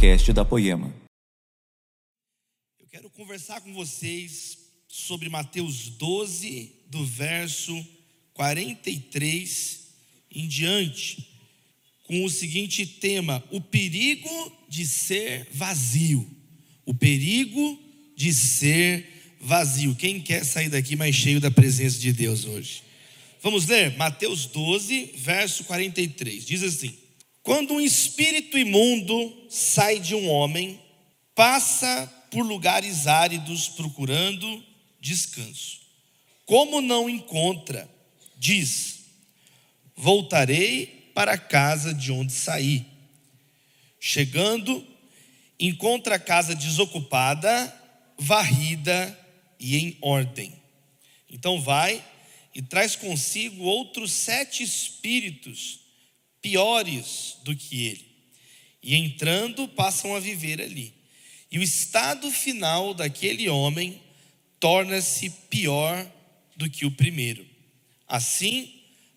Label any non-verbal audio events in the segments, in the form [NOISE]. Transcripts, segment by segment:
podcast da Poema. Eu quero conversar com vocês sobre Mateus 12, do verso 43 em diante, com o seguinte tema: o perigo de ser vazio. O perigo de ser vazio. Quem quer sair daqui mais cheio da presença de Deus hoje? Vamos ler Mateus 12, verso 43. Diz assim: Quando um espírito imundo sai de um homem, passa por lugares áridos procurando descanso. Como não encontra, diz: Voltarei para a casa de onde saí. Chegando, encontra a casa desocupada, varrida e em ordem. Então vai e traz consigo outros sete espíritos piores do que ele. E entrando, passam a viver ali. E o estado final daquele homem torna-se pior do que o primeiro. Assim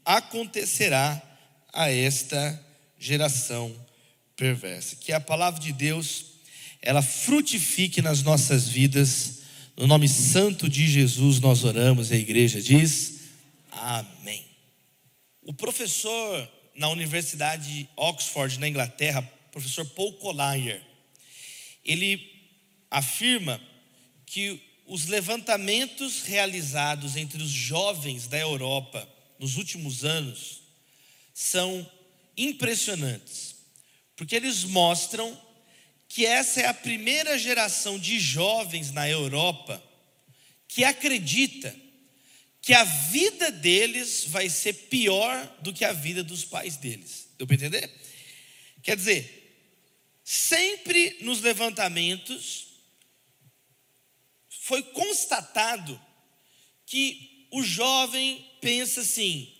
acontecerá a esta geração perversa. Que a palavra de Deus ela frutifique nas nossas vidas. No nome santo de Jesus nós oramos a igreja diz: Amém. O professor na Universidade de Oxford, na Inglaterra, professor Paul Collier, ele afirma que os levantamentos realizados entre os jovens da Europa nos últimos anos são impressionantes, porque eles mostram que essa é a primeira geração de jovens na Europa que acredita que a vida deles vai ser pior do que a vida dos pais deles. Deu para entender? Quer dizer, sempre nos levantamentos foi constatado que o jovem pensa assim: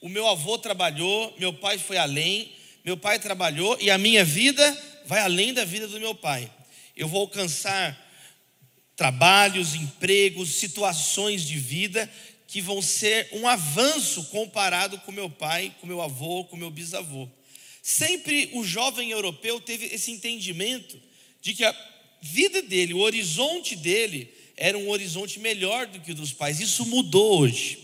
o meu avô trabalhou, meu pai foi além, meu pai trabalhou e a minha vida vai além da vida do meu pai. Eu vou alcançar trabalhos, empregos, situações de vida que vão ser um avanço comparado com meu pai, com meu avô, com meu bisavô. Sempre o jovem europeu teve esse entendimento de que a vida dele, o horizonte dele, era um horizonte melhor do que o dos pais. Isso mudou hoje.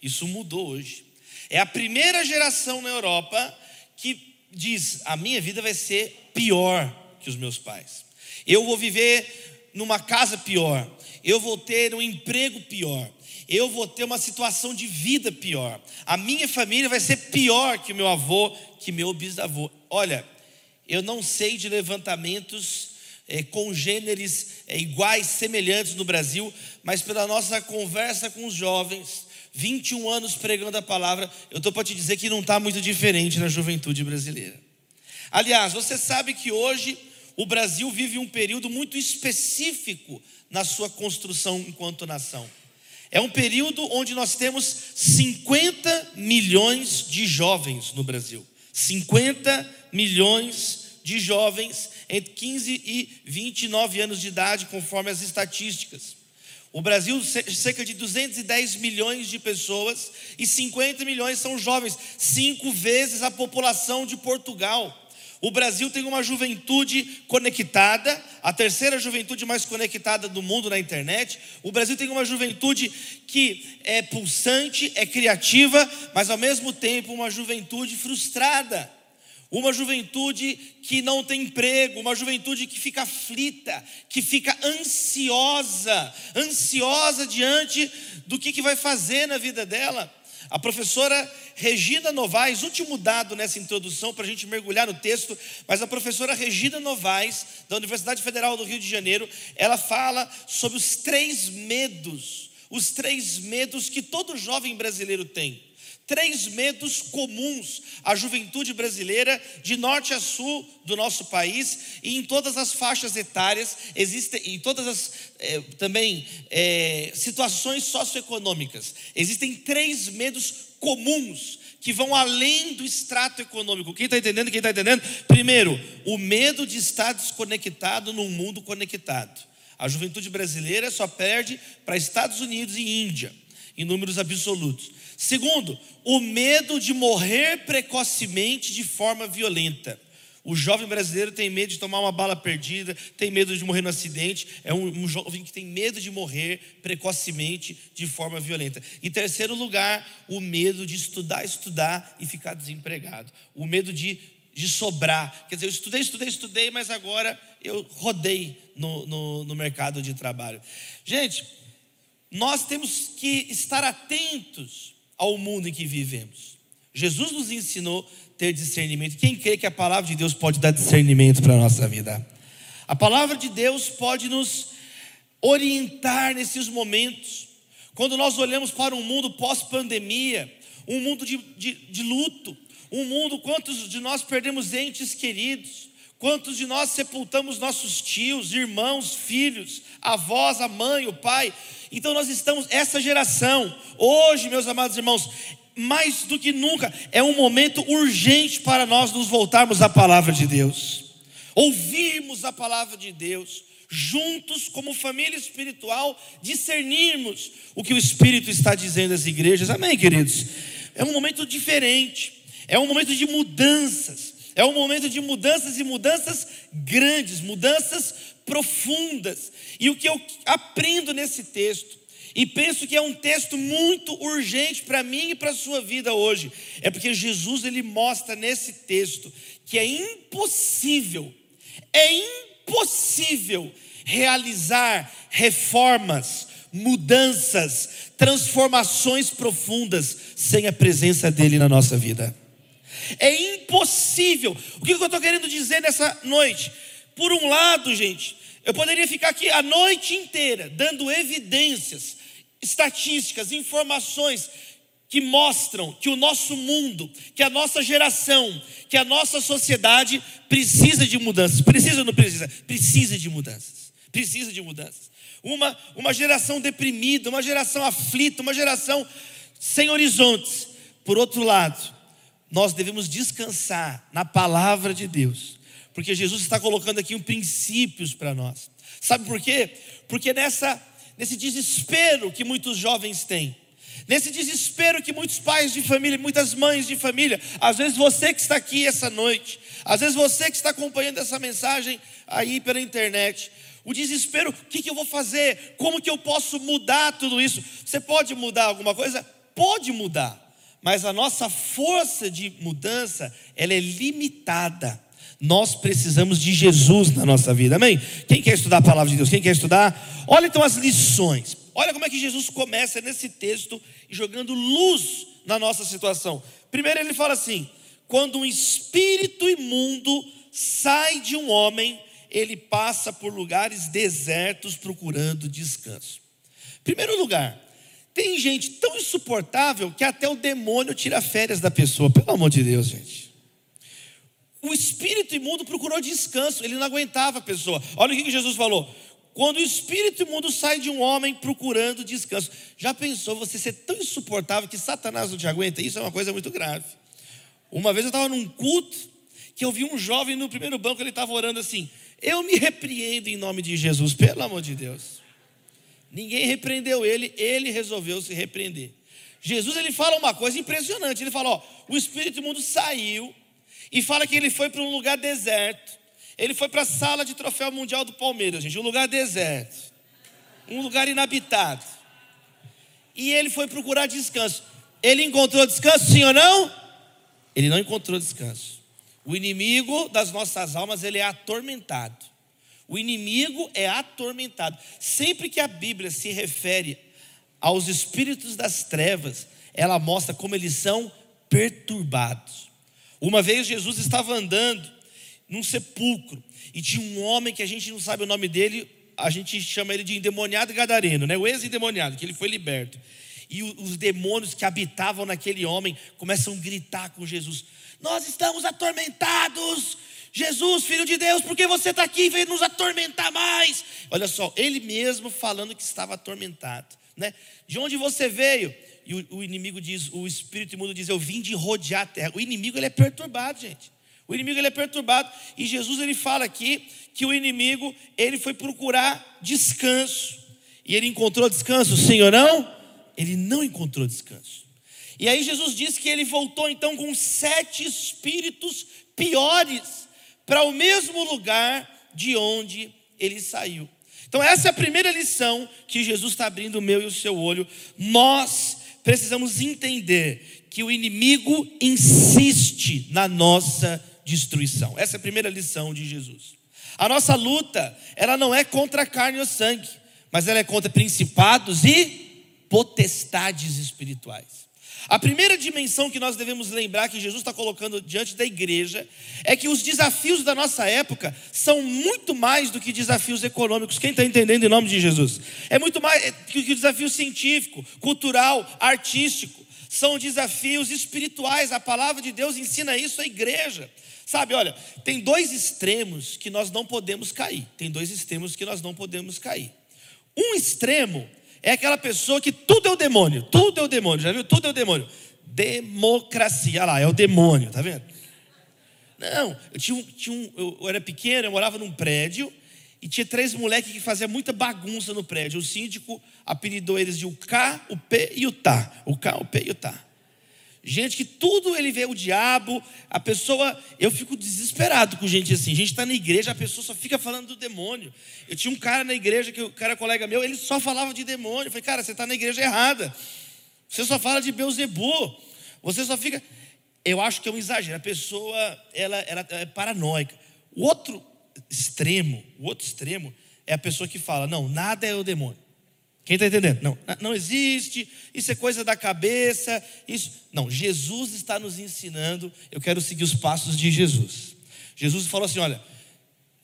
Isso mudou hoje. É a primeira geração na Europa que diz: a minha vida vai ser pior que os meus pais. Eu vou viver numa casa pior. Eu vou ter um emprego pior. Eu vou ter uma situação de vida pior. A minha família vai ser pior que meu avô, que meu bisavô. Olha, eu não sei de levantamentos é, congêneres é, iguais, semelhantes no Brasil, mas pela nossa conversa com os jovens, 21 anos pregando a palavra, eu estou para te dizer que não está muito diferente na juventude brasileira. Aliás, você sabe que hoje o Brasil vive um período muito específico na sua construção enquanto nação. É um período onde nós temos 50 milhões de jovens no Brasil. 50 milhões de jovens entre 15 e 29 anos de idade, conforme as estatísticas. O Brasil, cerca de 210 milhões de pessoas e 50 milhões são jovens, cinco vezes a população de Portugal. O Brasil tem uma juventude conectada, a terceira juventude mais conectada do mundo na internet. O Brasil tem uma juventude que é pulsante, é criativa, mas ao mesmo tempo uma juventude frustrada. Uma juventude que não tem emprego, uma juventude que fica aflita, que fica ansiosa, ansiosa diante do que, que vai fazer na vida dela. A professora Regina Novaes, último dado nessa introdução para a gente mergulhar no texto, mas a professora Regina Novaes, da Universidade Federal do Rio de Janeiro, ela fala sobre os três medos, os três medos que todo jovem brasileiro tem três medos comuns à juventude brasileira, de norte a sul do nosso país, e em todas as faixas etárias, existem, em todas as é, também é, situações socioeconômicas, existem três medos comuns que vão além do extrato econômico. Quem está entendendo? Quem está entendendo? Primeiro, o medo de estar desconectado num mundo conectado. A juventude brasileira só perde para Estados Unidos e Índia, em números absolutos. Segundo, o medo de morrer precocemente de forma violenta. O jovem brasileiro tem medo de tomar uma bala perdida, tem medo de morrer no acidente, é um, um, jovem que tem medo de morrer precocemente de forma violenta. Em terceiro lugar, o medo de estudar, estudar e ficar desempregado. O medo de, de sobrar. Quer dizer, eu estudei, estudei, estudei, mas agora eu rodei no, no, no mercado de trabalho. Gente, nós temos que estar atentos ao mundo em que vivemos. Jesus nos ensinou ter discernimento. Quem crê que a palavra de Deus pode dar discernimento para a nossa vida? A palavra de Deus pode nos orientar nesses momentos. Quando nós olhamos para um mundo pós-pandemia, um mundo de, de, de, luto, um mundo, quantos de nós perdemos entes queridos, quantos de nós sepultamos nossos tios, irmãos, filhos, avós, a mãe, o pai. Então nós estamos, essa geração, hoje, meus amados irmãos, mais do que nunca, é um momento urgente para nós nos voltarmos à palavra de Deus, ouvirmos a palavra de Deus, juntos, como família espiritual, discernirmos o que o Espírito está dizendo às igrejas, amém, queridos? É um momento diferente, é um momento de mudanças, é um momento de mudanças e mudanças grandes, mudanças profundas, e o que eu aprendo nesse texto e penso que é um texto muito urgente para mim e para a sua vida hoje. É porque Jesus ele mostra nesse texto que é impossível, é impossível realizar reformas, mudanças, transformações profundas sem a presença dele na nossa vida. É impossível. O que eu estou querendo dizer nessa noite? Por um lado, gente, eu poderia ficar aqui a noite inteira dando evidências estatísticas, informações que mostram que o nosso mundo, que a nossa geração, que a nossa sociedade precisa de mudanças. Precisa ou não precisa? Precisa de mudanças. Precisa de mudanças. Uma, uma geração deprimida, uma geração aflita, uma geração sem horizontes. Por outro lado, nós devemos descansar na palavra de Deus, porque Jesus está colocando aqui um princípios para nós. Sabe por quê? Porque nessa nesse desespero que muitos jovens têm, nesse desespero que muitos pais de família, muitas mães de família, às vezes você que está aqui essa noite, às vezes você que está acompanhando essa mensagem aí pela internet, o desespero, o que, que eu vou fazer? Como que eu posso mudar tudo isso? Você pode mudar alguma coisa? Pode mudar, mas a nossa força de mudança, ela é limitada. Nós precisamos de Jesus na nossa vida, amém? Quem quer estudar a palavra de Deus? Quem quer estudar? Olha então as lições. Olha como é que Jesus começa nesse texto jogando luz na nossa situação. Primeiro ele fala assim: quando um espírito imundo sai de um homem, ele passa por lugares desertos procurando descanso. Primeiro lugar, tem gente tão insuportável que até o demônio tira férias da pessoa, pelo amor de Deus, gente. O espírito imundo procurou descanso, ele não aguentava a pessoa. Olha o que Jesus falou: quando o espírito imundo sai de um homem procurando descanso. Já pensou você ser tão insuportável que Satanás não te aguenta? Isso é uma coisa muito grave. Uma vez eu estava num culto que eu vi um jovem no primeiro banco, ele estava orando assim: Eu me repreendo em nome de Jesus, pelo amor de Deus. Ninguém repreendeu ele, ele resolveu se repreender. Jesus ele fala uma coisa impressionante: ele fala, ó, o espírito imundo saiu e fala que ele foi para um lugar deserto. Ele foi para a sala de troféu mundial do Palmeiras, gente, um lugar deserto. Um lugar inabitado. E ele foi procurar descanso. Ele encontrou descanso, sim ou não? Ele não encontrou descanso. O inimigo das nossas almas, ele é atormentado. O inimigo é atormentado. Sempre que a Bíblia se refere aos espíritos das trevas, ela mostra como eles são perturbados. Uma vez Jesus estava andando num sepulcro e tinha um homem que a gente não sabe o nome dele, a gente chama ele de endemoniado gadareno, né? o ex-endemoniado, que ele foi liberto. E os demônios que habitavam naquele homem começam a gritar com Jesus: Nós estamos atormentados, Jesus, filho de Deus, por que você está aqui e veio nos atormentar mais? Olha só, ele mesmo falando que estava atormentado, né? De onde você veio? E o, o, inimigo diz, o espírito imundo diz: Eu vim de rodear a terra. O inimigo ele é perturbado, gente. O inimigo ele é perturbado. E Jesus ele fala aqui que o inimigo ele foi procurar descanso. E ele encontrou descanso, sim ou não? Ele não encontrou descanso. E aí Jesus diz que ele voltou então com sete espíritos piores para o mesmo lugar de onde ele saiu. Então, essa é a primeira lição que Jesus está abrindo o meu e o seu olho. Nós precisamos entender que o inimigo insiste na nossa destruição. Essa é a primeira lição de Jesus. A nossa luta, ela não é contra a carne ou sangue, mas ela é contra principados e potestades espirituais. A primeira dimensão que nós devemos lembrar que Jesus está colocando diante da igreja é que os desafios da nossa época são muito mais do que desafios econômicos. Quem está entendendo em nome de Jesus? É muito mais do que desafio científico, cultural, artístico. São desafios espirituais. A palavra de Deus ensina isso à igreja. Sabe, olha, tem dois extremos que nós não podemos cair. Tem dois extremos que nós não podemos cair. Um extremo é aquela pessoa que tudo é o demônio, tudo é o demônio, já viu? Tudo é o demônio. Democracia, olha lá, é o demônio, tá vendo? Não, eu tinha um, tinha um eu era pequeno, eu morava num prédio e tinha três moleques que faziam muita bagunça no prédio. O síndico apelidou eles de o K, o P e o Tá. O K, o P e o Tá. Gente que tudo ele vê o diabo, a pessoa, eu fico desesperado com gente assim. A gente está na igreja, a pessoa só fica falando do demônio. Eu tinha um cara na igreja que o cara colega meu, ele só falava de demônio. Eu falei, cara, você está na igreja errada. Você só fala de Beuzebu. Você só fica. Eu acho que é um exagero. A pessoa, ela, ela é paranoica. O outro extremo, o outro extremo é a pessoa que fala, não, nada é o demônio. Quem está entendendo? Não, não existe, isso é coisa da cabeça, isso. Não, Jesus está nos ensinando, eu quero seguir os passos de Jesus. Jesus falou assim: olha,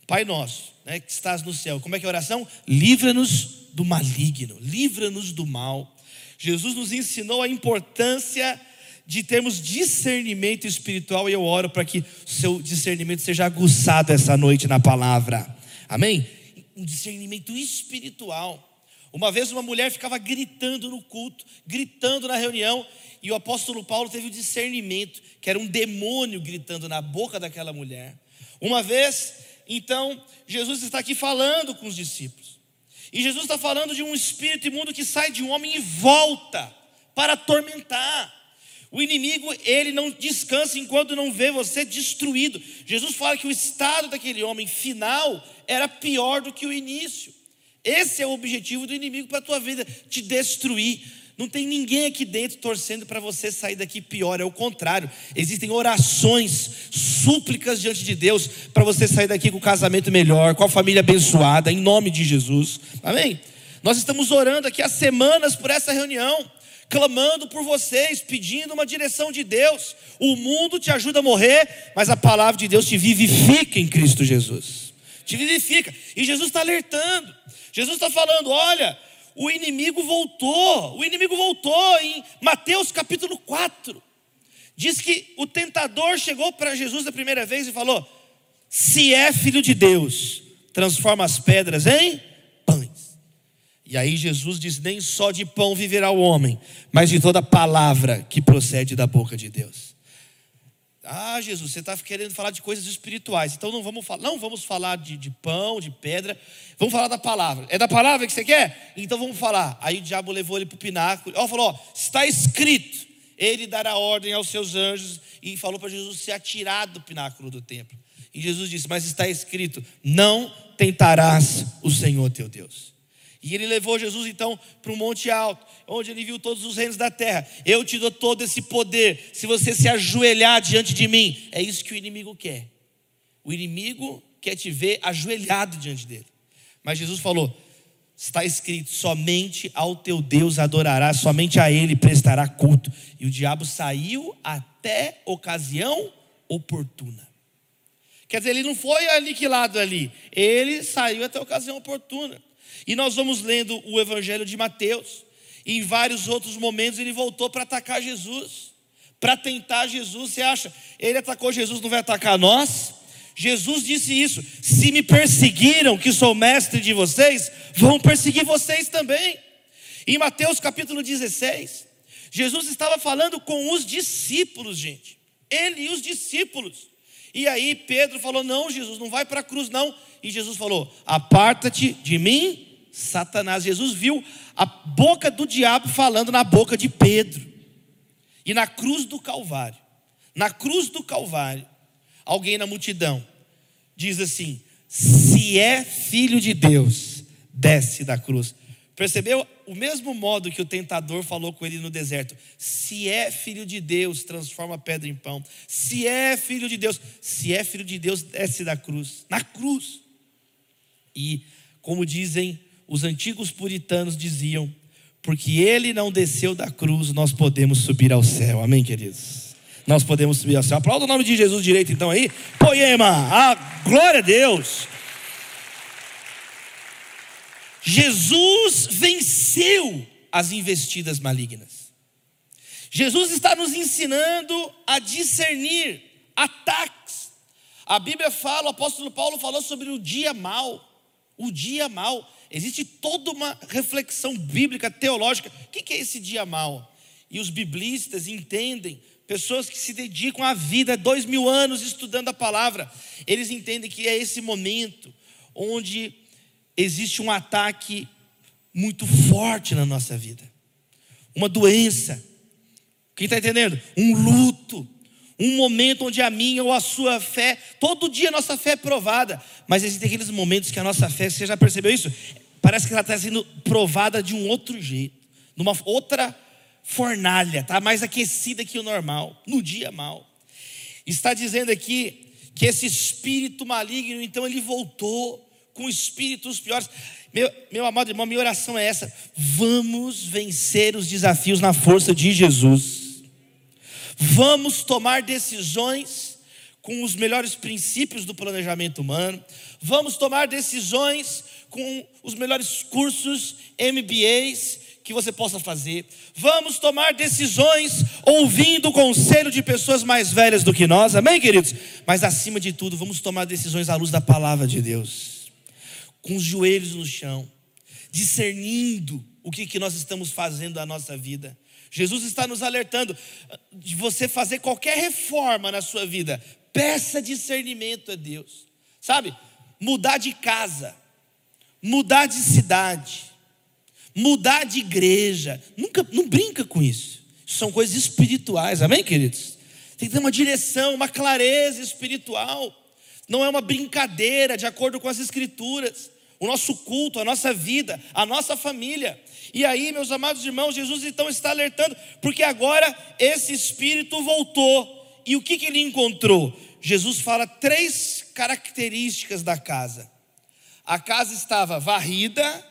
Pai nosso, né, que estás no céu, como é que é a oração? Livra-nos do maligno, livra-nos do mal. Jesus nos ensinou a importância de termos discernimento espiritual e eu oro para que seu discernimento seja aguçado essa noite na palavra. Amém? Um discernimento espiritual. Uma vez uma mulher ficava gritando no culto, gritando na reunião, e o apóstolo Paulo teve o discernimento que era um demônio gritando na boca daquela mulher. Uma vez, então, Jesus está aqui falando com os discípulos. E Jesus está falando de um espírito imundo que sai de um homem e volta para atormentar. O inimigo, ele não descansa enquanto não vê você destruído. Jesus fala que o estado daquele homem final era pior do que o início. Esse é o objetivo do inimigo para a tua vida, te destruir. Não tem ninguém aqui dentro torcendo para você sair daqui pior, é o contrário. Existem orações, súplicas diante de Deus para você sair daqui com o casamento melhor, com a família abençoada, em nome de Jesus. Amém? Nós estamos orando aqui há semanas por essa reunião, clamando por vocês, pedindo uma direção de Deus. O mundo te ajuda a morrer, mas a palavra de Deus te vivifica em Cristo Jesus. Te vivifica. E Jesus está alertando. Jesus está falando: olha, o inimigo voltou, o inimigo voltou em Mateus capítulo 4. Diz que o tentador chegou para Jesus da primeira vez e falou: se é filho de Deus, transforma as pedras em pães. E aí Jesus diz: nem só de pão viverá o homem, mas de toda palavra que procede da boca de Deus. Ah, Jesus, você está querendo falar de coisas espirituais, então não vamos falar, não vamos falar de, de, pão, de pedra, vamos falar da palavra. É da palavra que você quer? Então vamos falar. Aí o diabo levou ele para o pináculo, ó, falou: ó, está escrito, ele dará ordem aos seus anjos, e falou para Jesus se atirar do pináculo do templo. E Jesus disse: Mas está escrito: não tentarás o Senhor teu Deus. E ele levou Jesus então para um monte alto, onde ele viu todos os reinos da terra. Eu te dou todo esse poder, se você se ajoelhar diante de mim. É isso que o inimigo quer. O inimigo quer te ver ajoelhado diante dele. Mas Jesus falou: está escrito: somente ao teu Deus adorarás, somente a ele prestará culto. E o diabo saiu até ocasião oportuna. Quer dizer, ele não foi aniquilado ali, ele saiu até ocasião oportuna. E nós vamos lendo o Evangelho de Mateus, e em vários outros momentos ele voltou para atacar Jesus, para tentar Jesus. Você acha, ele atacou Jesus, não vai atacar nós? Jesus disse isso: se me perseguiram, que sou mestre de vocês, vão perseguir vocês também. Em Mateus capítulo 16, Jesus estava falando com os discípulos, gente, ele e os discípulos. E aí Pedro falou: Não, Jesus, não vai para a cruz, não. E Jesus falou: Aparta-te de mim, Satanás. Jesus viu a boca do diabo falando na boca de Pedro. E na cruz do Calvário, na cruz do Calvário, alguém na multidão diz assim: se é filho de Deus, desce da cruz. Percebeu o mesmo modo que o tentador falou com ele no deserto? Se é filho de Deus, transforma a pedra em pão. Se é filho de Deus, se é filho de Deus, desce da cruz. Na cruz. E, como dizem os antigos puritanos diziam, porque ele não desceu da cruz, nós podemos subir ao céu. Amém, queridos? Nós podemos subir ao céu. Aplauda o nome de Jesus direito, então aí. Poema, a glória a Deus. Jesus venceu as investidas malignas. Jesus está nos ensinando a discernir ataques. A Bíblia fala, o apóstolo Paulo falou sobre o dia mal. O dia mal. Existe toda uma reflexão bíblica, teológica. O que é esse dia mal? E os biblistas entendem, pessoas que se dedicam a vida, dois mil anos estudando a palavra, eles entendem que é esse momento onde existe um ataque muito forte na nossa vida, uma doença. Quem está entendendo? Um luto, um momento onde a minha ou a sua fé, todo dia a nossa fé é provada, mas existem aqueles momentos que a nossa fé, você já percebeu isso? Parece que ela está sendo provada de um outro jeito, numa outra fornalha, está mais aquecida que o normal, no dia mal. Está dizendo aqui que esse espírito maligno, então ele voltou com espíritos piores. Meu, meu amado irmão, minha oração é essa: vamos vencer os desafios na força de Jesus. Vamos tomar decisões com os melhores princípios do planejamento humano. Vamos tomar decisões com os melhores cursos, MBAs que você possa fazer. Vamos tomar decisões ouvindo o conselho de pessoas mais velhas do que nós. Amém, queridos? Mas acima de tudo, vamos tomar decisões à luz da palavra de Deus com os joelhos no chão, discernindo o que, que nós estamos fazendo na nossa vida. Jesus está nos alertando de você fazer qualquer reforma na sua vida, peça discernimento a Deus, sabe? Mudar de casa, mudar de cidade, mudar de igreja, nunca, não brinca com isso. São coisas espirituais, amém, queridos? Tem que ter uma direção, uma clareza espiritual. Não é uma brincadeira, de acordo com as Escrituras o nosso culto, a nossa vida, a nossa família. E aí, meus amados irmãos, Jesus então está alertando, porque agora esse espírito voltou. E o que, que ele encontrou? Jesus fala três características da casa. A casa estava varrida,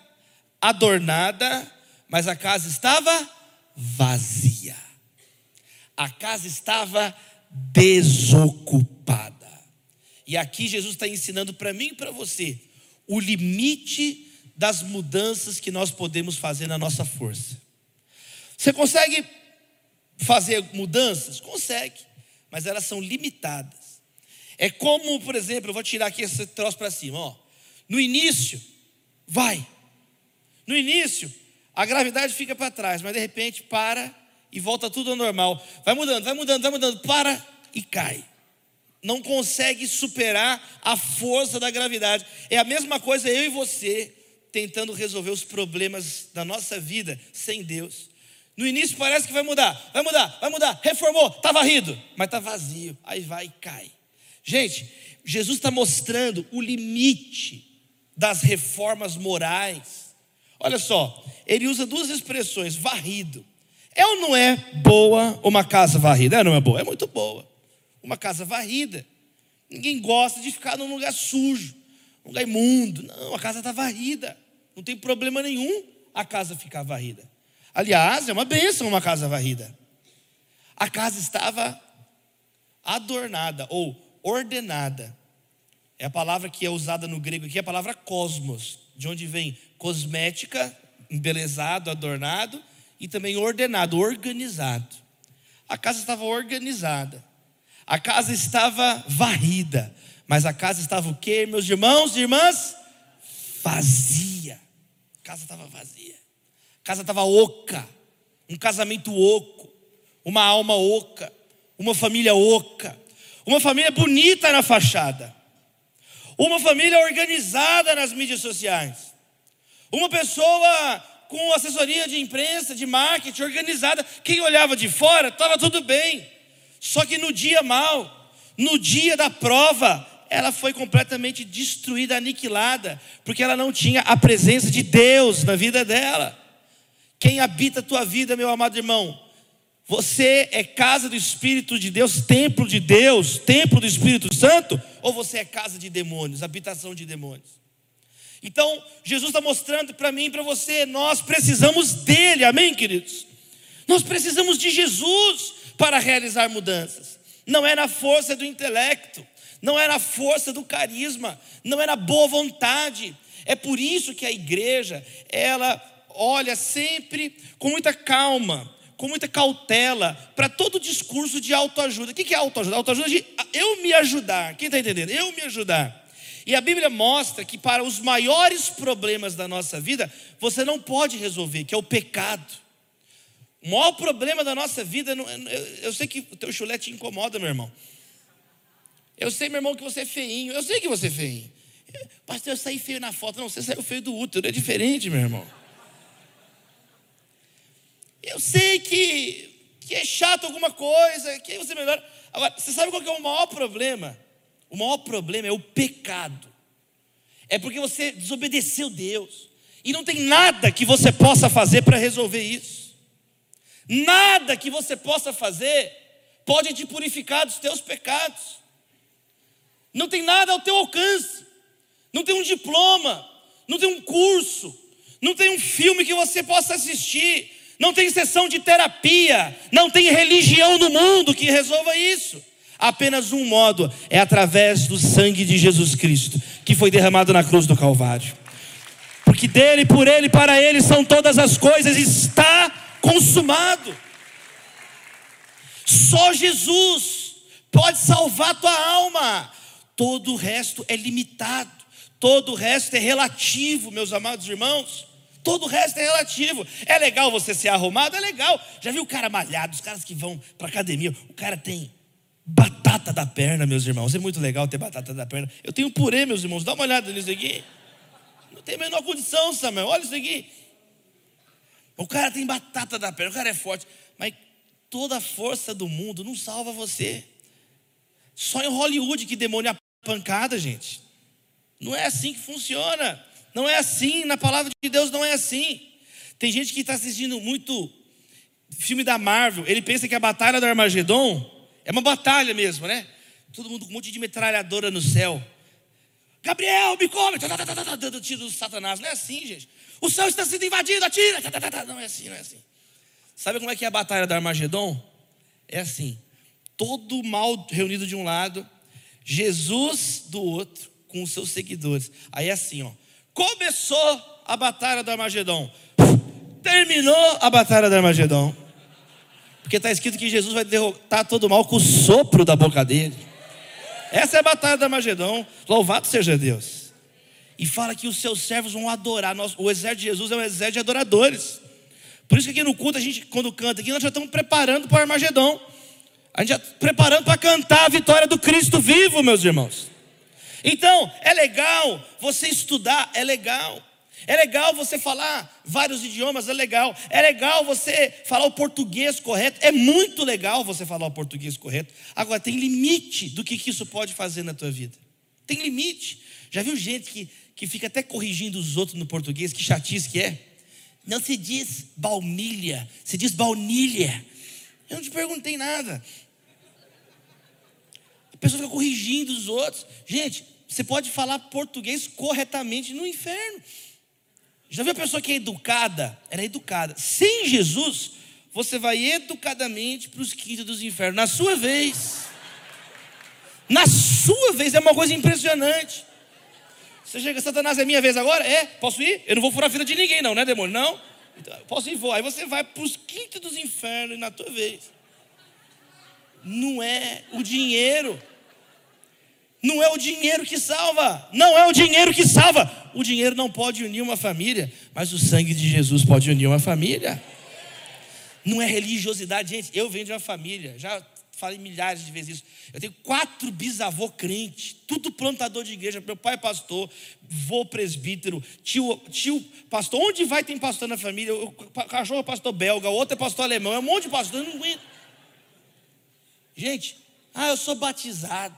adornada, mas a casa estava vazia. A casa estava desocupada. E aqui Jesus está ensinando para mim e para você o limite das mudanças que nós podemos fazer na nossa força. Você consegue fazer mudanças? Consegue, mas elas são limitadas. É como, por exemplo, eu vou tirar aqui esse troço para cima, ó. No início, vai. No início, a gravidade fica para trás, mas de repente para e volta tudo ao normal. Vai mudando, vai mudando, vai mudando, para e cai não consegue superar a força da gravidade. É a mesma coisa eu e você tentando resolver os problemas da nossa vida sem Deus. No início parece que vai mudar, vai mudar, vai mudar, reformou, está varrido, mas está vazio, aí vai e cai. Gente, Jesus está mostrando o limite das reformas morais. Olha só, ele usa duas expressões: varrido. É ou não é boa uma casa varrida? É ou não é boa? É muito boa uma casa varrida. Ninguém gosta de ficar num lugar sujo, num lugar imundo. Não, a casa está varrida. Não tem problema nenhum a casa ficar varrida. Aliás, é uma bênção uma casa varrida. A casa estava adornada ou ordenada. É a palavra que é usada no grego aqui, é a palavra cosmos, de onde vem cosmética, embelezado, adornado, e também ordenado, organizado. A casa estava organizada. A casa estava varrida, mas a casa estava o quê, meus irmãos e irmãs? Vazia. A casa estava vazia. A casa estava oca. Um casamento oco. Uma alma oca. Uma família oca. Uma família bonita na fachada. Uma família organizada nas mídias sociais. Uma pessoa com assessoria de imprensa, de marketing organizada. Quem olhava de fora, estava tudo bem. Só que no dia mal, no dia da prova, ela foi completamente destruída, aniquilada, porque ela não tinha a presença de Deus na vida dela. Quem habita a tua vida, meu amado irmão? Você é casa do Espírito de Deus, templo de Deus, templo do Espírito Santo, ou você é casa de demônios, habitação de demônios? Então, Jesus está mostrando para mim e para você, nós precisamos dele, amém, queridos? Nós precisamos de Jesus para realizar mudanças. Não é na força do intelecto, não é na força do carisma, não é na boa vontade. É por isso que a igreja, ela olha sempre com muita calma, com muita cautela para todo discurso de autoajuda. O que é autoajuda? Autoajuda é eu me ajudar. Quem está entendendo? Eu me ajudar. E a Bíblia mostra que para os maiores problemas da nossa vida, você não pode resolver, que é o pecado. O maior problema da nossa vida, eu sei que o teu chulé te incomoda, meu irmão. Eu sei, meu irmão, que você é feinho. Eu sei que você é feinho. Pastor, eu saí feio na foto. Não, você saiu feio do útero. É diferente, meu irmão. Eu sei que, que é chato alguma coisa, que você melhora. Agora, você sabe qual é o maior problema? O maior problema é o pecado. É porque você desobedeceu Deus. E não tem nada que você possa fazer para resolver isso. Nada que você possa fazer pode te purificar dos teus pecados. Não tem nada ao teu alcance. Não tem um diploma, não tem um curso, não tem um filme que você possa assistir, não tem sessão de terapia, não tem religião no mundo que resolva isso apenas um modo: é através do sangue de Jesus Cristo, que foi derramado na cruz do Calvário. Porque dele, por ele, para ele são todas as coisas, está consumado. Só Jesus pode salvar tua alma. Todo o resto é limitado, todo o resto é relativo, meus amados irmãos. Todo o resto é relativo. É legal você ser arrumado? É legal. Já viu o cara malhado, os caras que vão para academia? O cara tem Batata da perna, meus irmãos. É muito legal ter batata da perna. Eu tenho purê, meus irmãos. Dá uma olhada nisso aqui. Não tem a menor condição, Samuel. Olha isso aqui. O cara tem batata da perna, o cara é forte. Mas toda a força do mundo não salva você. Só em Hollywood que demônio é pancada, gente. Não é assim que funciona. Não é assim. Na palavra de Deus não é assim. Tem gente que está assistindo muito filme da Marvel. Ele pensa que a batalha do Armagedon é uma batalha mesmo, né? Todo mundo com um monte de metralhadora no céu. Gabriel, me come! Tiro do Satanás. Não é assim, gente. O céu está sendo invadido, atira! Não é assim, não é assim. Sabe como é que é a batalha do Armagedon? É assim: todo mal reunido de um lado, Jesus do outro, com os seus seguidores. Aí é assim, ó. Começou a batalha do Armagedon. Terminou a batalha do Armagedon. Porque está escrito que Jesus vai derrotar todo mal com o sopro da boca dele. Essa é a batalha da Magedão. Louvado seja Deus. E fala que os seus servos vão adorar. o exército de Jesus é um exército de adoradores. Por isso que aqui no culto, a gente, quando canta aqui, nós já estamos preparando para o Armagedão. A gente já está preparando para cantar a vitória do Cristo vivo, meus irmãos. Então, é legal você estudar, é legal. É legal você falar vários idiomas, é legal. É legal você falar o português correto, é muito legal você falar o português correto. Agora, tem limite do que, isso pode fazer na tua vida. Tem limite. Já viu gente que, que fica até corrigindo os outros no português, que chatice que é? Não se diz baunilha, se diz baunilha. Eu não te perguntei nada. A pessoa fica corrigindo os outros. Gente, você pode falar português corretamente no inferno. Já viu a pessoa que é educada? Ela é educada. Sem Jesus, você vai educadamente para os quintos dos infernos. Na sua vez. Na sua vez, é uma coisa impressionante. Você chega, Satanás, é minha vez agora? É, posso ir? Eu não vou furar a fila de ninguém, não, né, demônio? Não. Então, posso ir, vou. Aí você vai para os quintos dos infernos na tua vez. Não é o dinheiro. Não é o dinheiro que salva, não é o dinheiro que salva. O dinheiro não pode unir uma família, mas o sangue de Jesus pode unir uma família. Não é religiosidade, gente. Eu venho de uma família, já falei milhares de vezes isso. Eu tenho quatro bisavô crente, tudo plantador de igreja. Meu pai é pastor, vô presbítero, tio, tio pastor. Onde vai tem pastor na família? O cachorro é pastor belga, o outro é pastor alemão, é um monte de pastor. Eu não aguento. Gente, ah, eu sou batizado.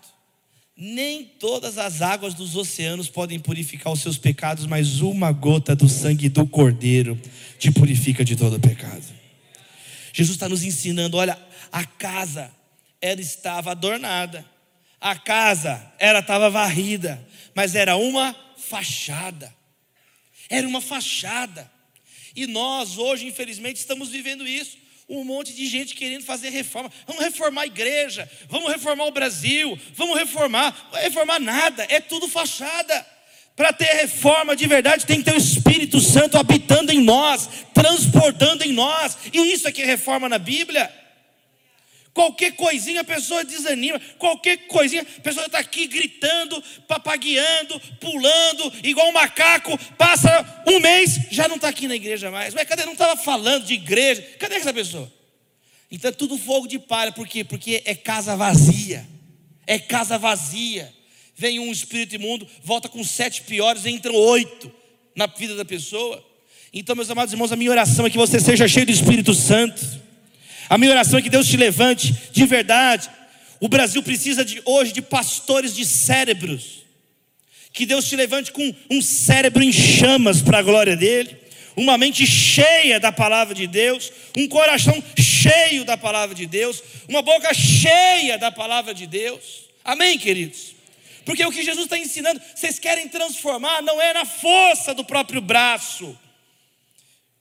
Nem todas as águas dos oceanos podem purificar os seus pecados, mas uma gota do sangue do Cordeiro te purifica de todo pecado. Jesus está nos ensinando: olha, a casa ela estava adornada, a casa ela estava varrida, mas era uma fachada. Era uma fachada. E nós hoje, infelizmente, estamos vivendo isso um monte de gente querendo fazer reforma. Vamos reformar a igreja, vamos reformar o Brasil, vamos reformar. Não vai reformar nada, é tudo fachada. Para ter reforma de verdade, tem que ter o Espírito Santo habitando em nós, transportando em nós. E isso é que é reforma na Bíblia. Qualquer coisinha a pessoa desanima, qualquer coisinha a pessoa está aqui gritando, papagueando, pulando, igual um macaco. Passa um mês, já não está aqui na igreja mais. Mas cadê? Não estava falando de igreja. Cadê essa pessoa? Então é tudo fogo de palha, por quê? Porque é casa vazia. É casa vazia. Vem um espírito imundo, volta com sete piores, entram oito na vida da pessoa. Então, meus amados irmãos, a minha oração é que você seja cheio do Espírito Santo a minha oração é que Deus te levante de verdade. O Brasil precisa de, hoje de pastores de cérebros. Que Deus te levante com um cérebro em chamas para a glória dEle, uma mente cheia da palavra de Deus, um coração cheio da palavra de Deus, uma boca cheia da palavra de Deus. Amém, queridos? Porque o que Jesus está ensinando, vocês querem transformar, não é na força do próprio braço,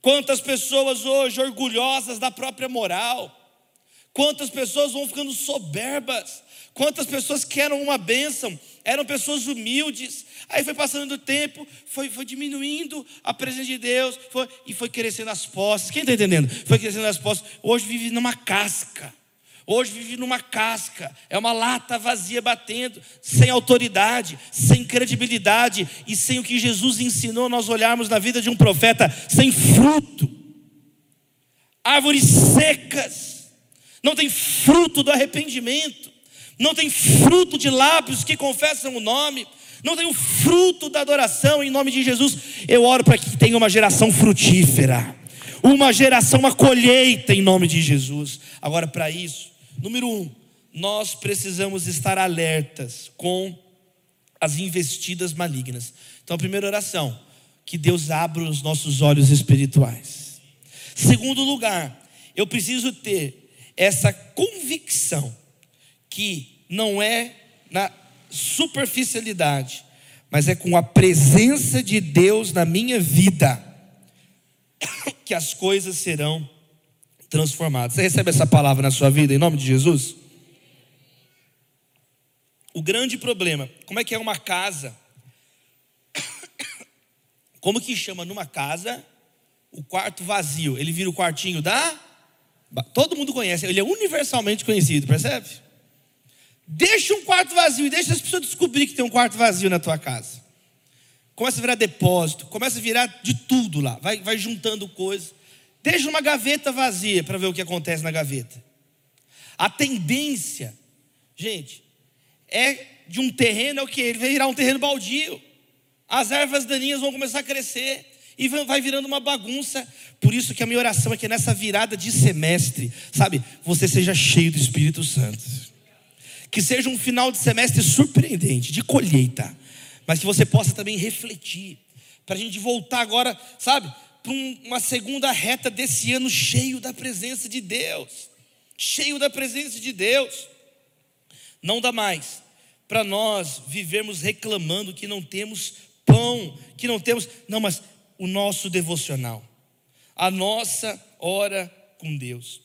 Quantas pessoas hoje orgulhosas da própria moral, quantas pessoas vão ficando soberbas, quantas pessoas que eram uma bênção, eram pessoas humildes, aí foi passando o tempo, foi, foi diminuindo a presença de Deus, foi, e foi crescendo as posses. Quem está entendendo? Foi crescendo as posses. Hoje vive numa casca. Hoje vive numa casca, é uma lata vazia batendo, sem autoridade, sem credibilidade e sem o que Jesus ensinou nós olharmos na vida de um profeta, sem fruto. Árvores secas, não tem fruto do arrependimento, não tem fruto de lábios que confessam o nome, não tem o fruto da adoração em nome de Jesus. Eu oro para que tenha uma geração frutífera, uma geração, uma colheita em nome de Jesus. Agora, para isso, Número um, nós precisamos estar alertas com as investidas malignas. Então, primeira oração, que Deus abra os nossos olhos espirituais. Segundo lugar, eu preciso ter essa convicção que não é na superficialidade, mas é com a presença de Deus na minha vida [COUGHS] que as coisas serão transformado. Você recebe essa palavra na sua vida em nome de Jesus? O grande problema, como é que é uma casa? Como que chama numa casa o quarto vazio? Ele vira o quartinho da Todo mundo conhece, ele é universalmente conhecido, percebe? Deixa um quarto vazio e deixa as pessoas descobrir que tem um quarto vazio na tua casa. Começa a virar depósito, começa a virar de tudo lá, vai, vai juntando coisas. Deixa uma gaveta vazia para ver o que acontece na gaveta. A tendência, gente, é de um terreno é o que? Ele vai virar um terreno baldio. As ervas daninhas vão começar a crescer e vai virando uma bagunça. Por isso que a minha oração é que nessa virada de semestre, sabe, você seja cheio do Espírito Santo. Que seja um final de semestre surpreendente, de colheita, mas que você possa também refletir, para a gente voltar agora, sabe, para uma segunda reta desse ano cheio da presença de Deus. Cheio da presença de Deus. Não dá mais para nós vivermos reclamando que não temos pão, que não temos. Não, mas o nosso devocional, a nossa hora com Deus.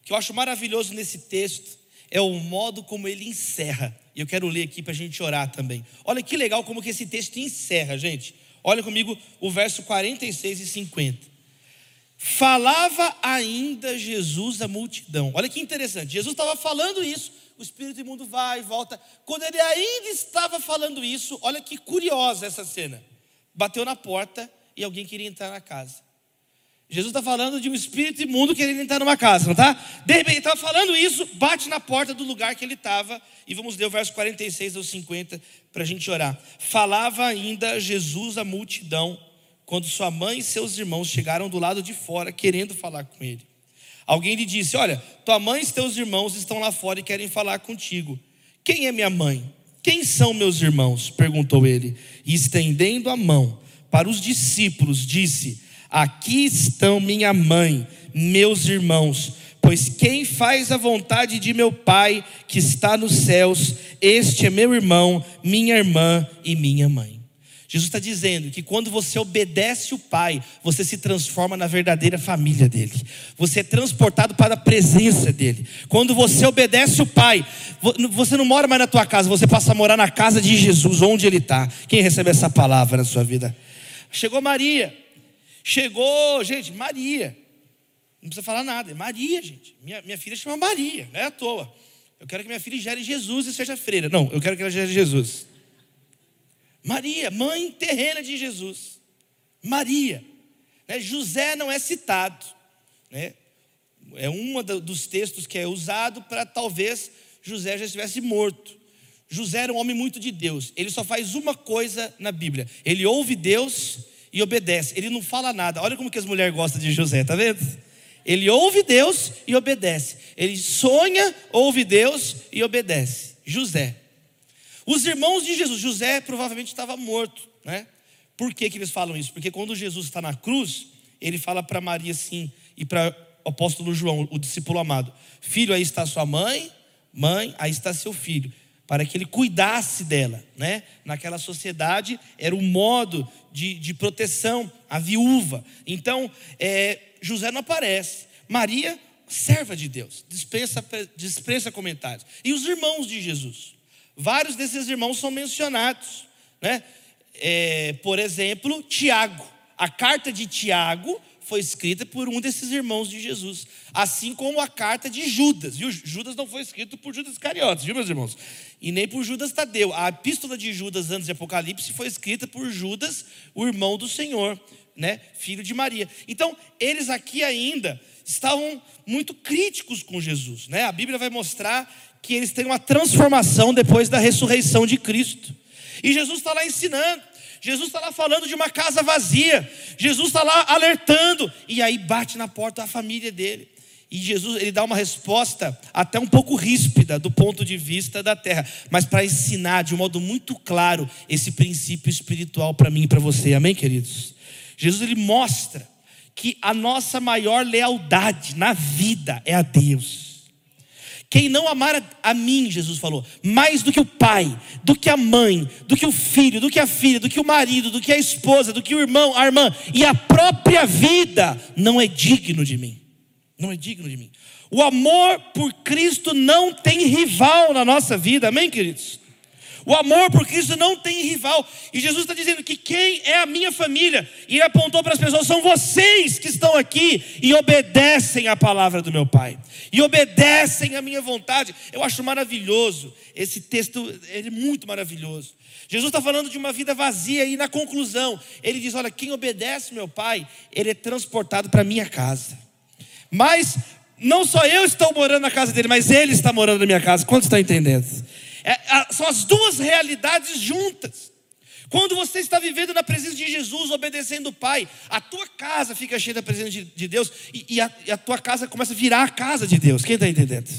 O que eu acho maravilhoso nesse texto é o modo como ele encerra. E eu quero ler aqui para a gente orar também. Olha que legal como que esse texto encerra, gente. Olha comigo o verso 46 e 50. Falava ainda Jesus à multidão. Olha que interessante. Jesus estava falando isso. O espírito imundo vai e volta. Quando ele ainda estava falando isso, olha que curiosa essa cena. Bateu na porta e alguém queria entrar na casa. Jesus está falando de um espírito imundo querendo entrar numa casa, não está? De repente, ele estava falando isso, bate na porta do lugar que ele estava, e vamos ler o verso 46 ao 50 para a gente orar. Falava ainda Jesus à multidão, quando sua mãe e seus irmãos chegaram do lado de fora, querendo falar com ele. Alguém lhe disse: Olha, tua mãe e teus irmãos estão lá fora e querem falar contigo. Quem é minha mãe? Quem são meus irmãos? perguntou ele. E estendendo a mão para os discípulos, disse: Aqui estão minha mãe, meus irmãos. Pois quem faz a vontade de meu Pai que está nos céus, este é meu irmão, minha irmã e minha mãe. Jesus está dizendo que quando você obedece o Pai, você se transforma na verdadeira família dele. Você é transportado para a presença dele. Quando você obedece o Pai, você não mora mais na tua casa, você passa a morar na casa de Jesus, onde ele está. Quem recebe essa palavra na sua vida? Chegou Maria. Chegou, gente, Maria. Não precisa falar nada, é Maria, gente. Minha, minha filha chama Maria, não é à toa. Eu quero que minha filha gere Jesus e seja freira. Não, eu quero que ela gere Jesus. Maria, mãe terrena de Jesus. Maria. Né? José não é citado. Né? É um dos textos que é usado para talvez José já estivesse morto. José era um homem muito de Deus. Ele só faz uma coisa na Bíblia. Ele ouve Deus e obedece. Ele não fala nada. Olha como que as mulheres gostam de José, tá vendo? Ele ouve Deus e obedece. Ele sonha, ouve Deus e obedece. José. Os irmãos de Jesus, José provavelmente estava morto, né? Por que, que eles falam isso? Porque quando Jesus está na cruz, ele fala para Maria assim, e para o apóstolo João, o discípulo amado: Filho, aí está sua mãe, mãe, aí está seu filho, para que ele cuidasse dela, né? Naquela sociedade era o modo de, de proteção, a viúva. Então, é, José não aparece. Maria, serva de Deus, dispensa, dispensa comentários. E os irmãos de Jesus. Vários desses irmãos são mencionados, né? É, por exemplo, Tiago. A carta de Tiago foi escrita por um desses irmãos de Jesus, assim como a carta de Judas. E Judas não foi escrito por Judas Iscariotes, viu, meus irmãos? E nem por Judas Tadeu. A epístola de Judas antes de Apocalipse foi escrita por Judas, o irmão do Senhor, né? Filho de Maria. Então, eles aqui ainda estavam muito críticos com Jesus, né? A Bíblia vai mostrar que eles têm uma transformação depois da ressurreição de Cristo. E Jesus está lá ensinando, Jesus está lá falando de uma casa vazia, Jesus está lá alertando, e aí bate na porta a família dele. E Jesus ele dá uma resposta até um pouco ríspida do ponto de vista da terra, mas para ensinar de um modo muito claro esse princípio espiritual para mim e para você. Amém, queridos? Jesus ele mostra que a nossa maior lealdade na vida é a Deus. Quem não amar a mim, Jesus falou, mais do que o pai, do que a mãe, do que o filho, do que a filha, do que o marido, do que a esposa, do que o irmão, a irmã e a própria vida, não é digno de mim. Não é digno de mim. O amor por Cristo não tem rival na nossa vida, amém, queridos? O amor por Cristo não tem rival. E Jesus está dizendo que quem é a minha família, e ele apontou para as pessoas: são vocês que estão aqui e obedecem a palavra do meu Pai, e obedecem a minha vontade. Eu acho maravilhoso. Esse texto é muito maravilhoso. Jesus está falando de uma vida vazia, e na conclusão, ele diz: Olha, quem obedece meu Pai, ele é transportado para minha casa. Mas não só eu estou morando na casa dele, mas ele está morando na minha casa. Quantos estão entendendo? É, são as duas realidades juntas. Quando você está vivendo na presença de Jesus, obedecendo o Pai, a tua casa fica cheia da presença de, de Deus e, e, a, e, a, tua casa começa a virar a casa de Deus. Quem está entendendo?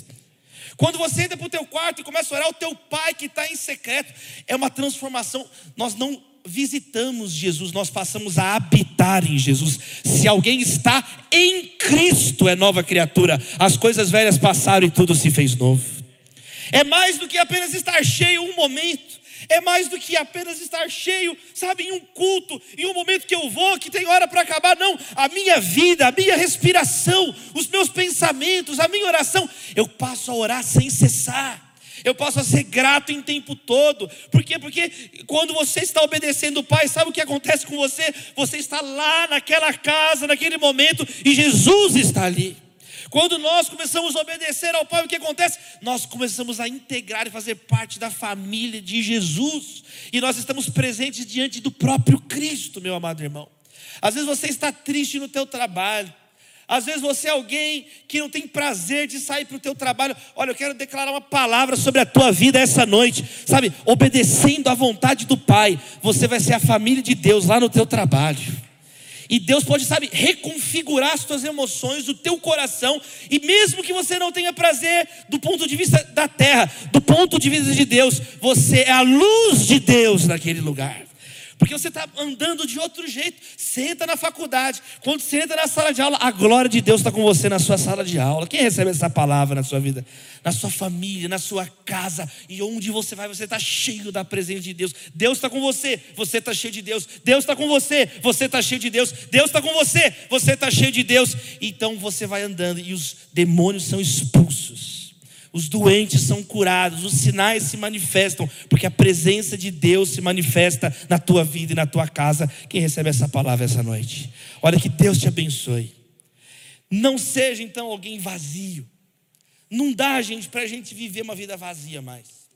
Quando você entra para o teu quarto e começa a orar, o teu Pai que está em secreto, é uma transformação. Nós não visitamos Jesus, nós passamos a habitar em Jesus. Se alguém está em Cristo, é nova criatura. As coisas velhas passaram e tudo se fez novo. É mais do que apenas estar cheio um momento. É mais do que apenas estar cheio, sabe, em um culto, em um momento que eu vou, que tem hora para acabar. Não, a minha vida, a minha respiração, os meus pensamentos, a minha oração, eu passo a orar sem cessar. Eu posso ser grato em tempo todo. Por quê? Porque quando você está obedecendo o Pai, sabe o que acontece com você? Você está lá naquela casa, naquele momento, e Jesus está ali. Quando nós começamos a obedecer ao Pai, o que acontece? Nós começamos a integrar e fazer parte da família de Jesus. E nós estamos presentes diante do próprio Cristo, meu amado irmão. Às vezes você está triste no teu trabalho. Às vezes você é alguém que não tem prazer de sair para o teu trabalho. Olha, eu quero declarar uma palavra sobre a tua vida essa noite. Sabe, obedecendo à vontade do Pai, você vai ser a família de Deus lá no teu trabalho. E Deus pode, sabe, reconfigurar as tuas emoções, o teu coração, e mesmo que você não tenha prazer do ponto de vista da terra, do ponto de vista de Deus, você é a luz de Deus naquele lugar porque você está andando de outro jeito. Senta na faculdade, quando você entra na sala de aula, a glória de Deus está com você na sua sala de aula. Quem recebe essa palavra na sua vida? Na sua família, na sua casa, e onde você vai, você está cheio da presença de Deus. Deus está com você, você está cheio de Deus. Deus está com você, você está cheio de Deus. Deus está com você, você está cheio de Deus. Então você vai andando e os demônios são expulsos os doentes são curados, os sinais se manifestam, porque a presença de Deus se manifesta na tua vida e na tua casa. Quem recebe essa palavra essa noite? Olha que Deus te abençoe. Não seja então alguém vazio. Não dá, gente, para a gente viver uma vida vazia mais.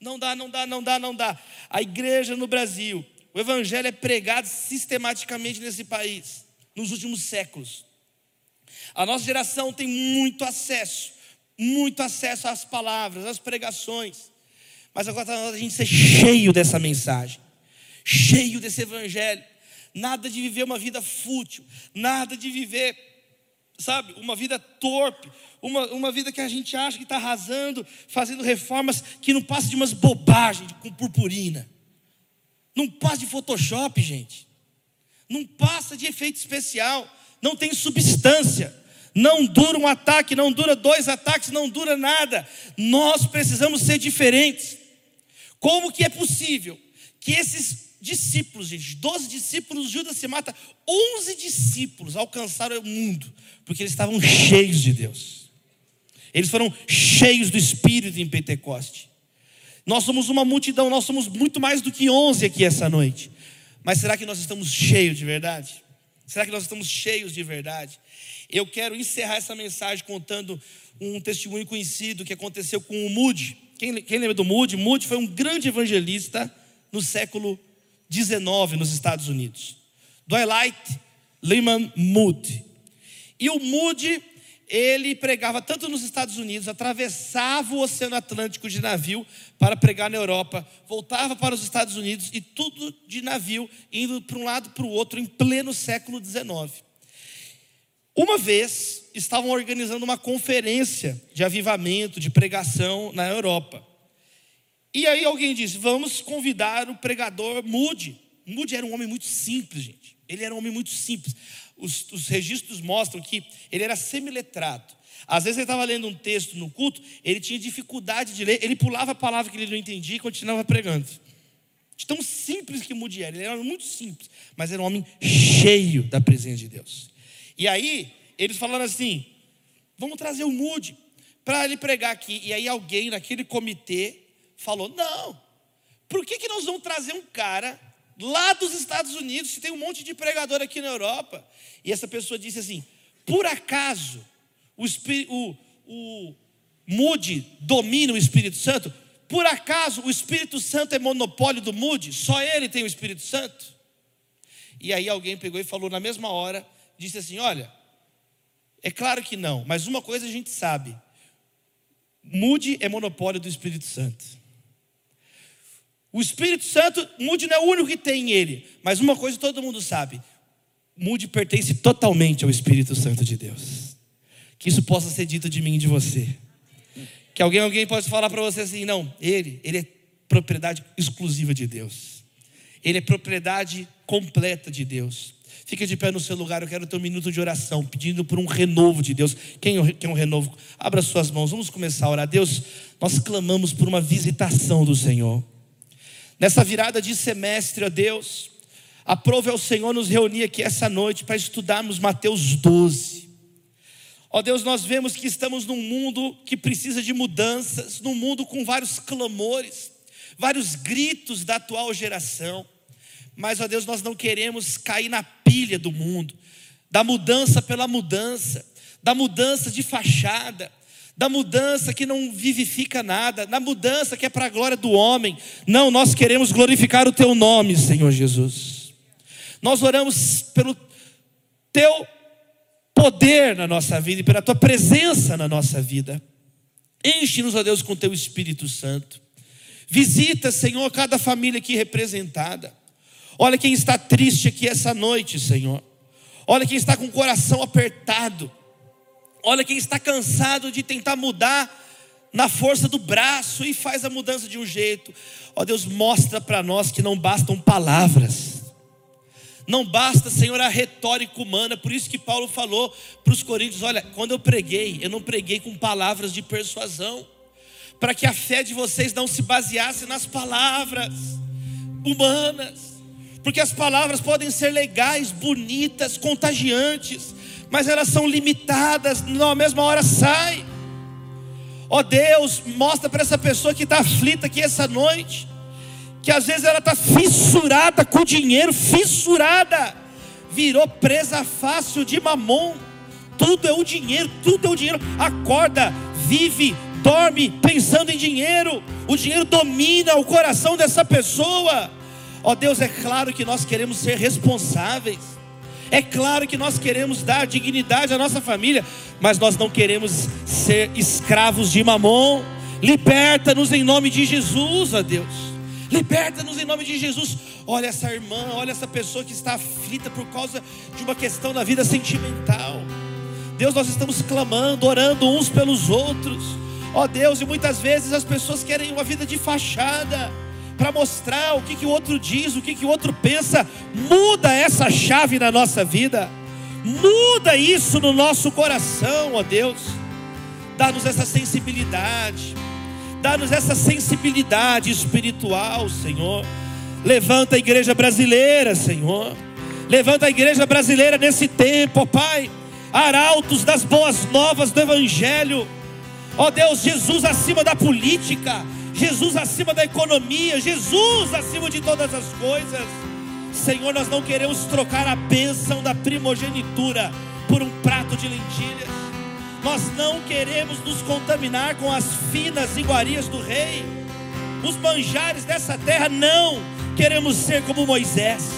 Não dá, não dá, não dá, não dá. A igreja no Brasil, o evangelho é pregado sistematicamente nesse país, nos últimos séculos. A nossa geração tem muito acesso muito acesso às palavras, às pregações. Mas agora está na hora a gente ser cheio dessa mensagem, cheio desse evangelho. Nada de viver uma vida fútil, nada de viver, sabe, uma vida torpe, uma, uma vida que a gente acha que está arrasando, fazendo reformas que não passa de umas bobagens com purpurina. Não passa de Photoshop, gente. Não passa de efeito especial. Não tem substância não dura um ataque, não dura dois ataques, não dura nada. Nós precisamos ser diferentes. Como que é possível que esses discípulos, gente, 12 discípulos, Judas se mata, 11 discípulos alcançaram o mundo, porque eles estavam cheios de Deus. Eles foram cheios do Espírito em Pentecoste. Nós somos uma multidão, nós somos muito mais do que 11 aqui essa noite. Mas será que nós estamos cheios de verdade? Será que nós estamos cheios de verdade? Eu quero encerrar essa mensagem contando um testemunho conhecido que aconteceu com o Moody. Quem, quem lembra do Moody? Moody foi um grande evangelista no século XIX nos Estados Unidos. Dwight Lyman Moody. E o Moody, ele pregava tanto nos Estados Unidos, atravessava o Oceano Atlântico de navio para pregar na Europa, voltava para os Estados Unidos e tudo de navio, indo para um lado para o outro em pleno século XIX. Uma vez estavam organizando uma conferência de avivamento, de pregação na Europa. E aí alguém disse: Vamos convidar o pregador Moody. Moody era um homem muito simples, gente. Ele era um homem muito simples. Os, os registros mostram que ele era semiletrado. Às vezes ele estava lendo um texto no culto, ele tinha dificuldade de ler, ele pulava a palavra que ele não entendia e continuava pregando. De tão simples que Moody era, ele era muito simples, mas era um homem cheio da presença de Deus. E aí, eles falaram assim: vamos trazer o Moody para ele pregar aqui. E aí, alguém naquele comitê falou: não, por que, que nós vamos trazer um cara lá dos Estados Unidos, se tem um monte de pregador aqui na Europa? E essa pessoa disse assim: por acaso o, o, o Moody domina o Espírito Santo? Por acaso o Espírito Santo é monopólio do Moody? Só ele tem o Espírito Santo? E aí alguém pegou e falou na mesma hora disse assim: Olha, é claro que não, mas uma coisa a gente sabe: mude é monopólio do Espírito Santo. O Espírito Santo, mude não é o único que tem em ele, mas uma coisa todo mundo sabe: mude pertence totalmente ao Espírito Santo de Deus. Que isso possa ser dito de mim e de você. Que alguém, alguém possa falar para você assim: não, ele, ele é propriedade exclusiva de Deus. Ele é propriedade completa de Deus. Fica de pé no seu lugar, eu quero ter um minuto de oração, pedindo por um renovo de Deus. Quem quer um renovo? Abra suas mãos, vamos começar a orar. Deus, nós clamamos por uma visitação do Senhor. Nessa virada de semestre, ó Deus, aprove ao Senhor nos reunir aqui essa noite para estudarmos Mateus 12. Ó Deus, nós vemos que estamos num mundo que precisa de mudanças, num mundo com vários clamores, vários gritos da atual geração. Mas, ó Deus, nós não queremos cair na pilha do mundo, da mudança pela mudança, da mudança de fachada, da mudança que não vivifica nada, da mudança que é para a glória do homem. Não, nós queremos glorificar o Teu nome, Senhor Jesus. Nós oramos pelo Teu poder na nossa vida e pela Tua presença na nossa vida. Enche-nos, ó Deus, com Teu Espírito Santo. Visita, Senhor, cada família aqui representada. Olha quem está triste aqui essa noite, Senhor. Olha quem está com o coração apertado. Olha quem está cansado de tentar mudar na força do braço e faz a mudança de um jeito. Ó Deus, mostra para nós que não bastam palavras. Não basta, Senhor, a retórica humana. Por isso que Paulo falou para os coríntios: olha, quando eu preguei, eu não preguei com palavras de persuasão, para que a fé de vocês não se baseasse nas palavras humanas, porque as palavras podem ser legais, bonitas, contagiantes, mas elas são limitadas, na mesma hora sai. Ó oh Deus, mostra para essa pessoa que está aflita aqui essa noite que às vezes ela está fissurada com dinheiro, fissurada, virou presa fácil de mamon. Tudo é o dinheiro, tudo é o dinheiro. Acorda, vive, dorme pensando em dinheiro. O dinheiro domina o coração dessa pessoa. Ó Deus, é claro que nós queremos ser responsáveis. É claro que nós queremos dar dignidade à nossa família, mas nós não queremos ser escravos de mamon. Liberta-nos em nome de Jesus, ó Deus. Liberta-nos em nome de Jesus. Olha essa irmã, olha essa pessoa que está aflita por causa de uma questão da vida sentimental. Deus, nós estamos clamando, orando uns pelos outros. Ó Deus, e muitas vezes as pessoas querem uma vida de fachada para mostrar o que, que o outro diz, o que, que o outro pensa. Muda essa chave na nossa vida. Muda isso no nosso coração, ó Deus. Dá-nos essa sensibilidade Dá-nos essa sensibilidade espiritual, Senhor. Levanta a igreja brasileira, Senhor. Levanta a igreja brasileira nesse tempo, ó Pai. Arautos das boas novas do Evangelho. Ó Deus, Jesus acima da política. Jesus acima da economia. Jesus acima de todas as coisas. Senhor, nós não queremos trocar a bênção da primogenitura por um prato de lentilhas. Nós não queremos nos contaminar com as finas iguarias do rei, os manjares dessa terra, não. Queremos ser como Moisés,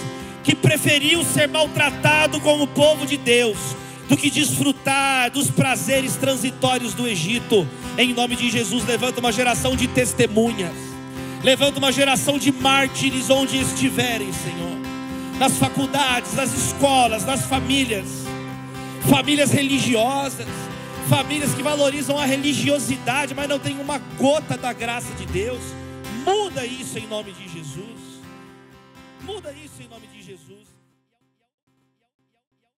que preferiu ser maltratado com o povo de Deus, do que desfrutar dos prazeres transitórios do Egito. Em nome de Jesus, levanta uma geração de testemunhas, levanta uma geração de mártires onde estiverem, Senhor, nas faculdades, nas escolas, nas famílias, famílias religiosas famílias que valorizam a religiosidade, mas não tem uma gota da graça de Deus. Muda isso em nome de Jesus. Muda isso em nome de.